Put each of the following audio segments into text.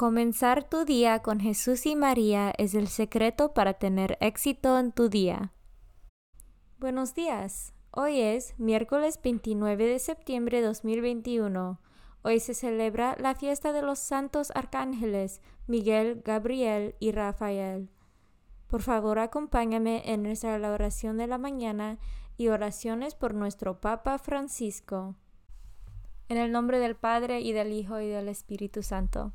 Comenzar tu día con Jesús y María es el secreto para tener éxito en tu día. Buenos días. Hoy es miércoles 29 de septiembre de 2021. Hoy se celebra la fiesta de los santos arcángeles Miguel, Gabriel y Rafael. Por favor, acompáñame en nuestra oración de la mañana y oraciones por nuestro Papa Francisco. En el nombre del Padre y del Hijo y del Espíritu Santo.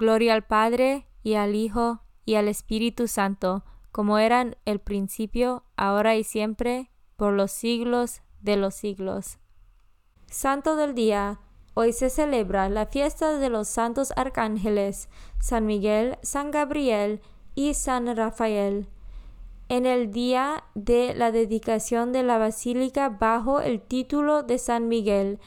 Gloria al Padre, y al Hijo, y al Espíritu Santo, como eran el principio, ahora y siempre, por los siglos de los siglos. Santo del Día. Hoy se celebra la fiesta de los santos arcángeles, San Miguel, San Gabriel y San Rafael. En el día de la dedicación de la basílica bajo el título de San Miguel,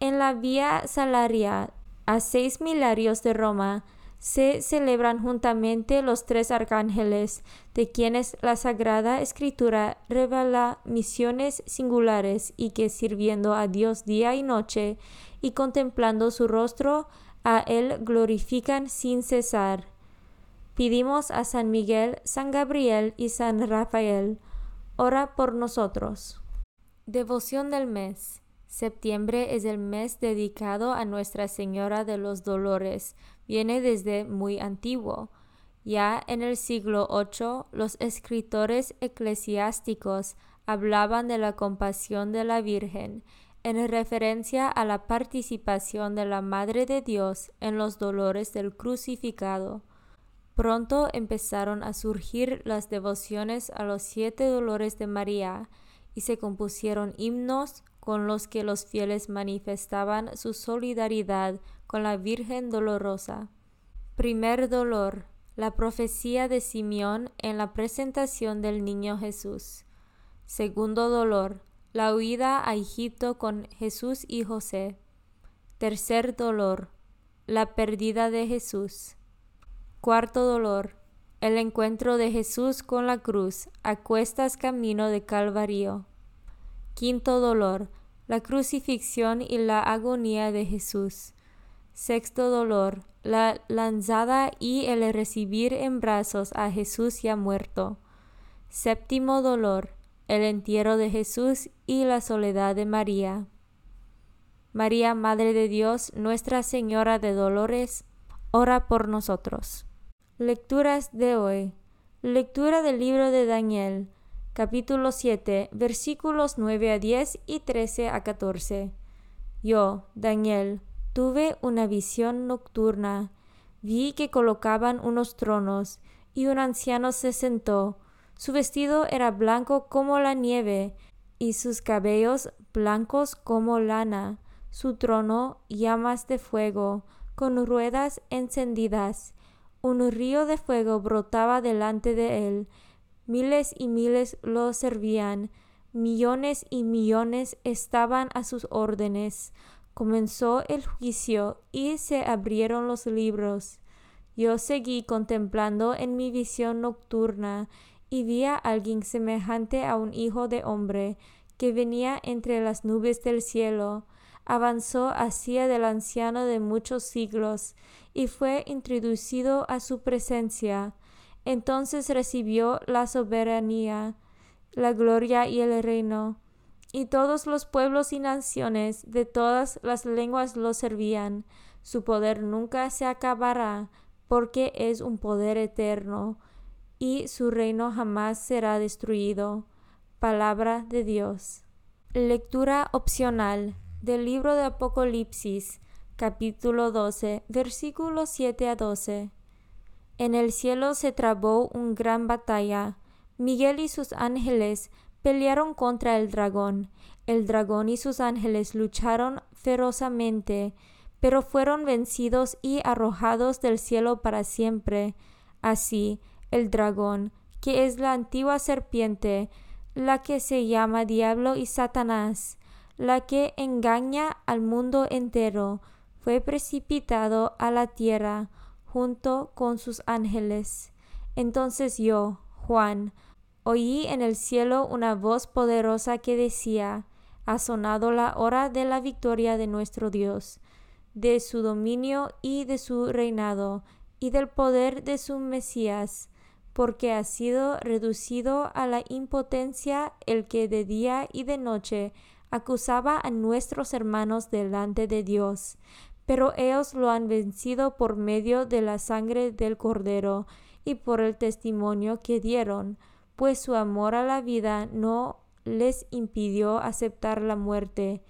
en la Vía Salaria, a seis milarios de Roma, se celebran juntamente los tres arcángeles, de quienes la Sagrada Escritura revela misiones singulares y que sirviendo a Dios día y noche y contemplando su rostro, a Él glorifican sin cesar. Pidimos a San Miguel, San Gabriel y San Rafael, ora por nosotros. Devoción del mes. Septiembre es el mes dedicado a Nuestra Señora de los Dolores. Viene desde muy antiguo. Ya en el siglo VIII los escritores eclesiásticos hablaban de la compasión de la Virgen en referencia a la participación de la Madre de Dios en los dolores del crucificado. Pronto empezaron a surgir las devociones a los siete dolores de María y se compusieron himnos con los que los fieles manifestaban su solidaridad con la Virgen Dolorosa. Primer dolor, la profecía de Simeón en la presentación del niño Jesús. Segundo dolor, la huida a Egipto con Jesús y José. Tercer dolor, la pérdida de Jesús. Cuarto dolor, el encuentro de Jesús con la cruz a cuestas camino de Calvario. Quinto dolor, la crucifixión y la agonía de Jesús. Sexto dolor, la lanzada y el recibir en brazos a Jesús ya muerto. Séptimo dolor, el entierro de Jesús y la soledad de María. María, Madre de Dios, Nuestra Señora de Dolores, ora por nosotros. Lecturas de hoy. Lectura del libro de Daniel capítulo 7, versículos 9 a 10 y 13 a 14. Yo, Daniel, tuve una visión nocturna. vi que colocaban unos tronos, y un anciano se sentó. Su vestido era blanco como la nieve, y sus cabellos blancos como lana, su trono llamas de fuego, con ruedas encendidas. Un río de fuego brotaba delante de él. Miles y miles lo servían, millones y millones estaban a sus órdenes. Comenzó el juicio y se abrieron los libros. Yo seguí contemplando en mi visión nocturna y vi a alguien semejante a un hijo de hombre que venía entre las nubes del cielo, avanzó hacia del anciano de muchos siglos y fue introducido a su presencia. Entonces recibió la soberanía, la gloria y el reino, y todos los pueblos y naciones de todas las lenguas lo servían. Su poder nunca se acabará, porque es un poder eterno y su reino jamás será destruido. Palabra de Dios. Lectura opcional del libro de Apocalipsis, capítulo 12, versículos 7 a 12. En el cielo se trabó una gran batalla. Miguel y sus ángeles pelearon contra el dragón. El dragón y sus ángeles lucharon ferozmente, pero fueron vencidos y arrojados del cielo para siempre. Así, el dragón, que es la antigua serpiente, la que se llama Diablo y Satanás, la que engaña al mundo entero, fue precipitado a la tierra junto con sus ángeles. Entonces yo, Juan, oí en el cielo una voz poderosa que decía, ha sonado la hora de la victoria de nuestro Dios, de su dominio y de su reinado, y del poder de su Mesías porque ha sido reducido a la impotencia el que de día y de noche acusaba a nuestros hermanos delante de Dios. Pero ellos lo han vencido por medio de la sangre del Cordero y por el testimonio que dieron, pues su amor a la vida no les impidió aceptar la muerte.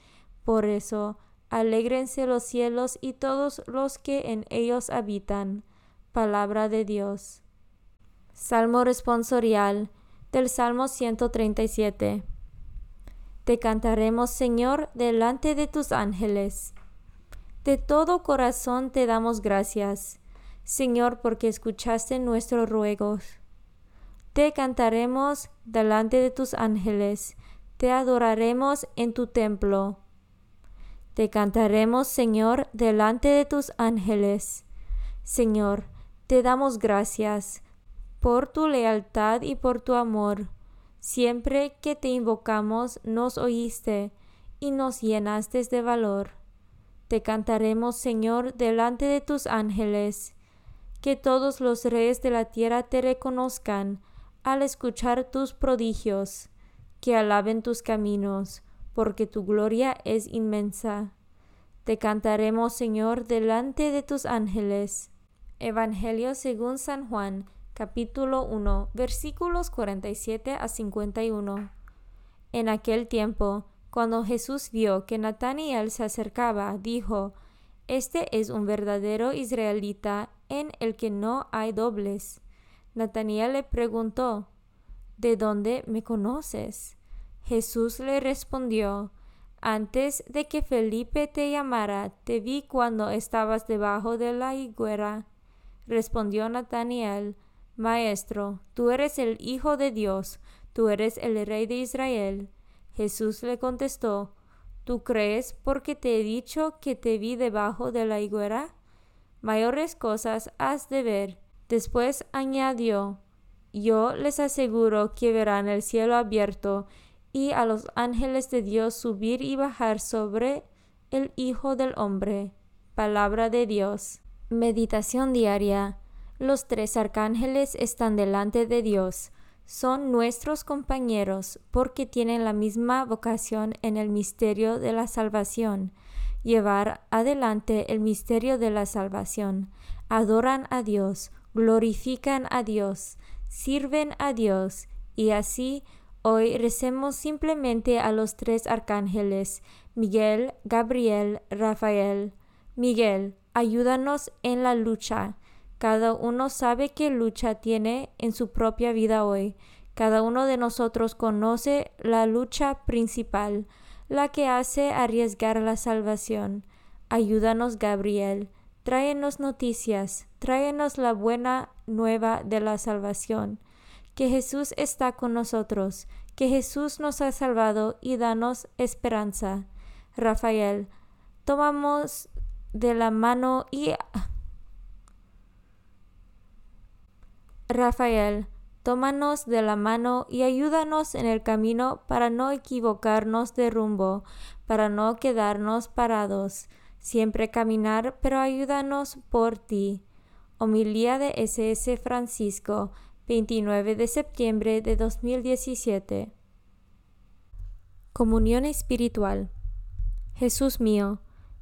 Por eso, alégrense los cielos y todos los que en ellos habitan. Palabra de Dios. Salmo responsorial del Salmo 137. Te cantaremos, Señor, delante de tus ángeles. De todo corazón te damos gracias, Señor, porque escuchaste nuestros ruegos. Te cantaremos delante de tus ángeles, te adoraremos en tu templo. Te cantaremos, Señor, delante de tus ángeles. Señor, te damos gracias por tu lealtad y por tu amor. Siempre que te invocamos nos oíste y nos llenaste de valor. Te cantaremos, Señor, delante de tus ángeles. Que todos los reyes de la tierra te reconozcan al escuchar tus prodigios, que alaben tus caminos, porque tu gloria es inmensa. Te cantaremos, Señor, delante de tus ángeles. Evangelio según San Juan, capítulo 1, versículos 47 a 51. En aquel tiempo, cuando Jesús vio que Nataniel se acercaba, dijo, Este es un verdadero israelita en el que no hay dobles. Nataniel le preguntó, ¿De dónde me conoces? Jesús le respondió, Antes de que Felipe te llamara, te vi cuando estabas debajo de la higuera. Respondió Nataniel, Maestro, tú eres el Hijo de Dios, tú eres el Rey de Israel. Jesús le contestó, ¿Tú crees porque te he dicho que te vi debajo de la higuera? Mayores cosas has de ver. Después añadió, Yo les aseguro que verán el cielo abierto y a los ángeles de Dios subir y bajar sobre el Hijo del Hombre. Palabra de Dios. Meditación diaria. Los tres arcángeles están delante de Dios. Son nuestros compañeros porque tienen la misma vocación en el misterio de la salvación, llevar adelante el misterio de la salvación. Adoran a Dios, glorifican a Dios, sirven a Dios y así hoy recemos simplemente a los tres arcángeles, Miguel, Gabriel, Rafael. Miguel, ayúdanos en la lucha Cada uno sabe qué lucha tiene en su propia vida hoy. Cada uno de nosotros conoce la lucha principal, la que hace arriesgar la salvación. Ayúdanos, Gabriel. Tráenos noticias, tráenos la buena nueva de la salvación. Que Jesús está con nosotros, que Jesús nos ha salvado y danos esperanza. Rafael, tomamos de la mano y Rafael, tómanos de la mano y ayúdanos en el camino para no equivocarnos de rumbo, para no quedarnos parados, siempre caminar, pero ayúdanos por ti. Homilía de SS Francisco, 29 de septiembre de 2017. Comunión espiritual. Jesús mío,